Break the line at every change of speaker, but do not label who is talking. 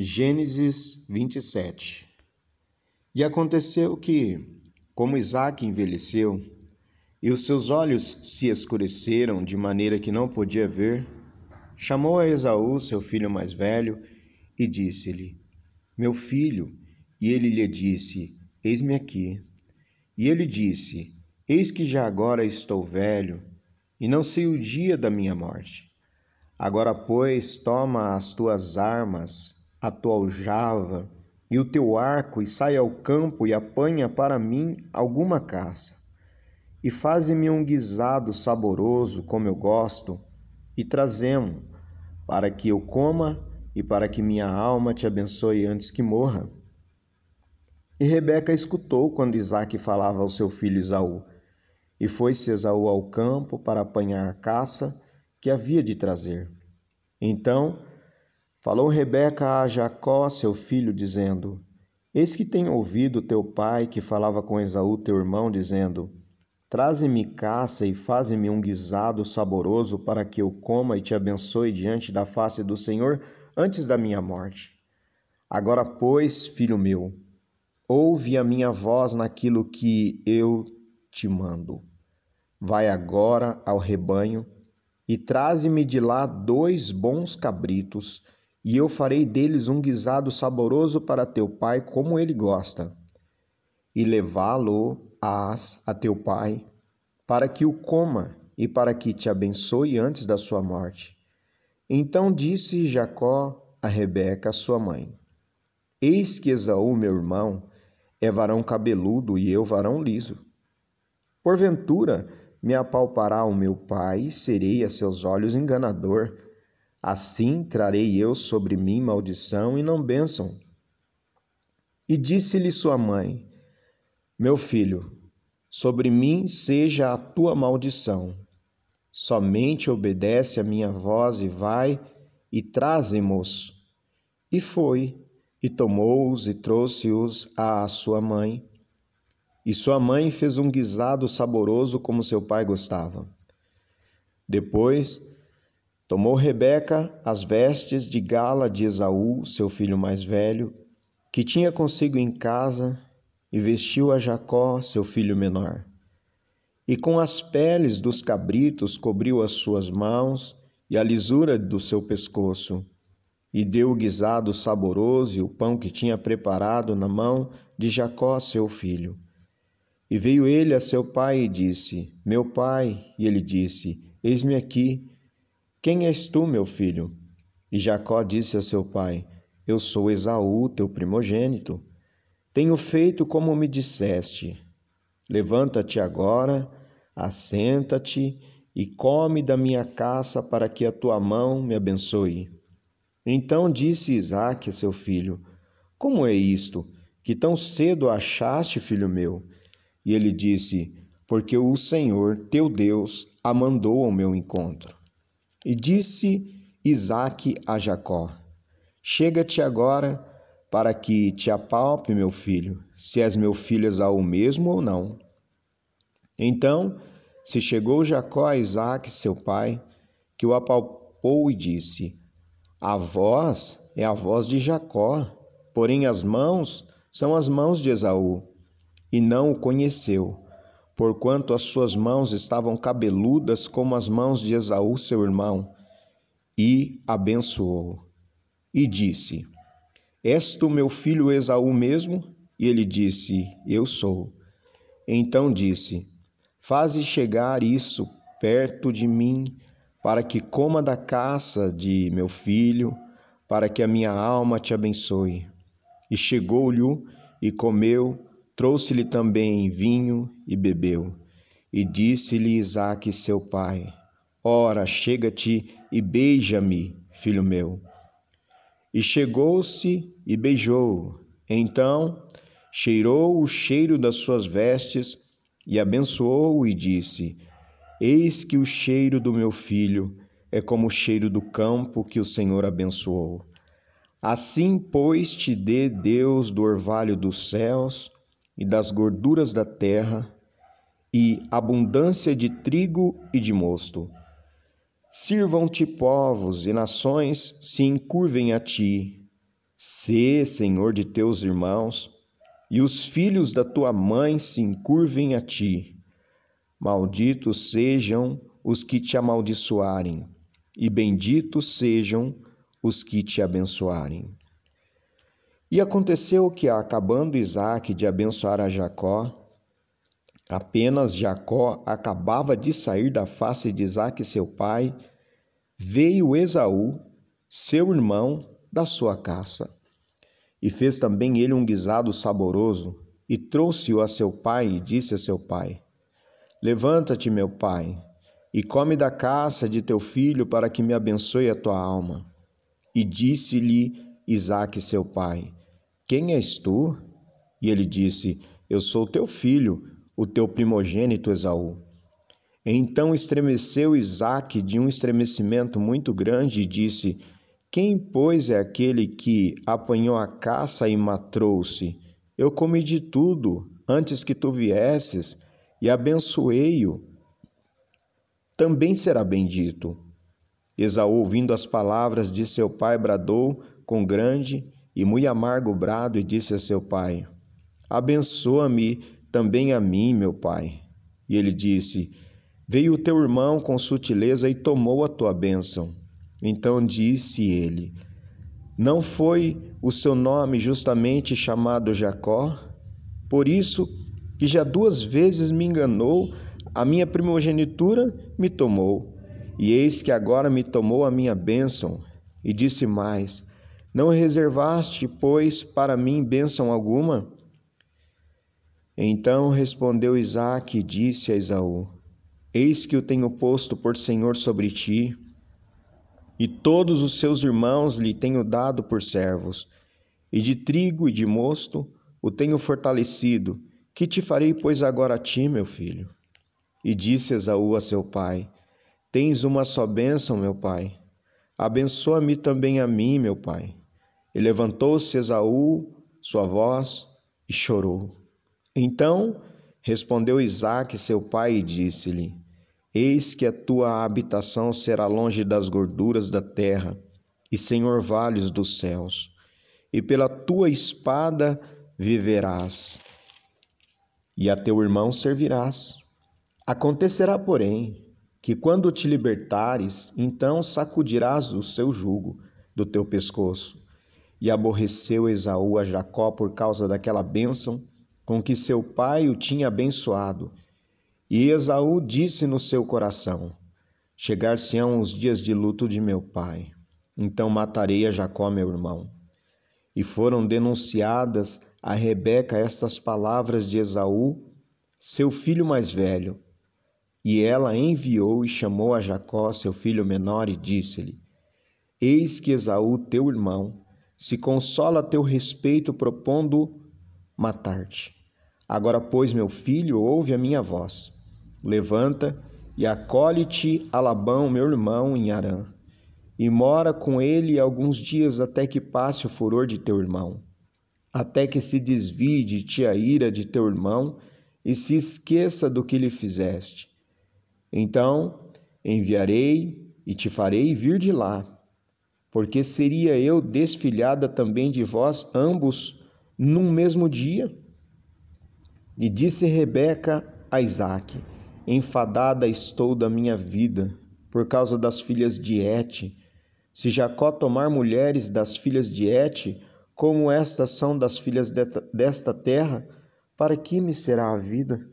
Gênesis 27 E aconteceu que, como Isaac envelheceu, e os seus olhos se escureceram de maneira que não podia ver, chamou a Esaú, seu filho mais velho, e disse-lhe: Meu filho. E ele lhe disse: Eis-me aqui. E ele disse: Eis que já agora estou velho, e não sei o dia da minha morte. Agora, pois, toma as tuas armas a tua aljava e o teu arco, e sai ao campo e apanha para mim alguma caça. E faze-me um guisado saboroso, como eu gosto, e trazemo, para que eu coma e para que minha alma te abençoe antes que morra. E Rebeca escutou quando Isaque falava ao seu filho Esaú. E foi-se Esaú ao campo para apanhar a caça que havia de trazer. Então Falou Rebeca a Jacó, seu filho, dizendo: Eis que tenho ouvido teu pai que falava com Esaú, teu irmão, dizendo: Traze-me caça e faze-me um guisado saboroso para que eu coma e te abençoe diante da face do Senhor antes da minha morte. Agora, pois, filho meu, ouve a minha voz naquilo que eu te mando. Vai agora ao rebanho e traze-me de lá dois bons cabritos e eu farei deles um guisado saboroso para teu pai, como ele gosta. E levá-lo-ás a teu pai, para que o coma e para que te abençoe antes da sua morte. Então disse Jacó a Rebeca, sua mãe: Eis que Esaú, meu irmão, é varão cabeludo e eu varão liso. Porventura me apalpará o meu pai e serei a seus olhos enganador Assim trarei eu sobre mim maldição e não bênção. E disse-lhe sua mãe: Meu filho, sobre mim seja a tua maldição. Somente obedece a minha voz e vai e traze-mos. E foi, e tomou-os e trouxe-os à sua mãe. E sua mãe fez um guisado saboroso como seu pai gostava. Depois Tomou Rebeca as vestes de gala de Esaú, seu filho mais velho, que tinha consigo em casa, e vestiu a Jacó, seu filho menor. E com as peles dos cabritos cobriu as suas mãos e a lisura do seu pescoço, e deu o guisado saboroso e o pão que tinha preparado na mão de Jacó, seu filho. E veio ele a seu pai e disse: Meu pai. E ele disse: Eis-me aqui. Quem és tu, meu filho? E Jacó disse a seu pai: Eu sou Esaú, teu primogênito. Tenho feito como me disseste. Levanta-te agora, assenta-te e come da minha caça para que a tua mão me abençoe. Então disse Isaque a seu filho: Como é isto, que tão cedo achaste, filho meu? E ele disse: Porque o Senhor, teu Deus, a mandou ao meu encontro. E disse Isaque a Jacó: Chega-te agora para que te apalpe, meu filho, se és meu filho Esaú mesmo ou não. Então se chegou Jacó a Isaque, seu pai, que o apalpou e disse: A voz é a voz de Jacó, porém as mãos são as mãos de Esaú. E não o conheceu porquanto as suas mãos estavam cabeludas como as mãos de Esaú, seu irmão, e abençoou. E disse: És tu meu filho Esaú mesmo? E ele disse: Eu sou. Então disse: Faze chegar isso perto de mim, para que coma da caça de meu filho, para que a minha alma te abençoe. E chegou-lhe e comeu Trouxe-lhe também vinho e bebeu. E disse-lhe Isaque, seu pai: Ora, chega-te e beija-me, filho meu. E chegou-se e beijou. Então cheirou o cheiro das suas vestes e abençoou e disse: Eis que o cheiro do meu filho é como o cheiro do campo que o Senhor abençoou. Assim, pois, te dê Deus do orvalho dos céus e das gorduras da terra, e abundância de trigo e de mosto. Sirvam-te povos e nações se encurvem a ti. Sê senhor de teus irmãos, e os filhos da tua mãe se encurvem a ti. Malditos sejam os que te amaldiçoarem, e benditos sejam os que te abençoarem. E aconteceu que, acabando Isaac de abençoar a Jacó, apenas Jacó acabava de sair da face de Isaac, seu pai, veio Esaú, seu irmão, da sua caça. E fez também ele um guisado saboroso, e trouxe-o a seu pai, e disse a seu pai: Levanta-te, meu pai, e come da caça de teu filho, para que me abençoe a tua alma. E disse-lhe Isaque, seu pai: quem és tu? E ele disse: Eu sou teu filho, o teu primogênito Esaú. Então estremeceu Isaque de um estremecimento muito grande e disse: Quem, pois, é aquele que apanhou a caça e matrou-se? Eu comi de tudo antes que tu viesses e abençoei-o. Também será bendito. Esaú, ouvindo as palavras de seu pai, bradou com grande e muito amargo brado e disse a seu pai: Abençoa-me também a mim, meu pai. E ele disse: Veio o teu irmão com sutileza e tomou a tua bênção. Então disse ele: Não foi o seu nome justamente chamado Jacó? Por isso que já duas vezes me enganou, a minha primogenitura me tomou. E eis que agora me tomou a minha bênção. E disse mais: não reservaste, pois, para mim bênção alguma? Então respondeu Isaque e disse a Esaú: Eis que o tenho posto por senhor sobre ti, e todos os seus irmãos lhe tenho dado por servos, e de trigo e de mosto o tenho fortalecido. Que te farei, pois, agora a ti, meu filho? E disse Esaú a seu pai: Tens uma só bênção, meu pai. Abençoa-me também a mim, meu pai. E levantou-se Esaú, sua voz, e chorou. Então respondeu Isaque, seu pai, e disse-lhe: Eis que a tua habitação será longe das gorduras da terra, e sem orvalhos dos céus, e pela tua espada viverás, e a teu irmão servirás. Acontecerá, porém, que quando te libertares, então sacudirás o seu jugo do teu pescoço e aborreceu Esaú a Jacó por causa daquela bênção com que seu pai o tinha abençoado. E Esaú disse no seu coração: Chegar-se-ão os dias de luto de meu pai, então matarei a Jacó, meu irmão. E foram denunciadas a Rebeca estas palavras de Esaú, seu filho mais velho. E ela enviou e chamou a Jacó, seu filho menor, e disse-lhe: Eis que Esaú, teu irmão, se consola a teu respeito propondo matar-te. Agora, pois, meu filho, ouve a minha voz. Levanta e acolhe-te a Labão, meu irmão, em Arã, e mora com ele alguns dias até que passe o furor de teu irmão, até que se desvie de ti a ira de teu irmão e se esqueça do que lhe fizeste. Então enviarei e te farei vir de lá porque seria eu desfilhada também de vós ambos num mesmo dia? E disse Rebeca a Isaque: Enfadada estou da minha vida, por causa das filhas de Et. Se Jacó tomar mulheres das filhas de Et, como estas são das filhas desta terra, para que me será a vida?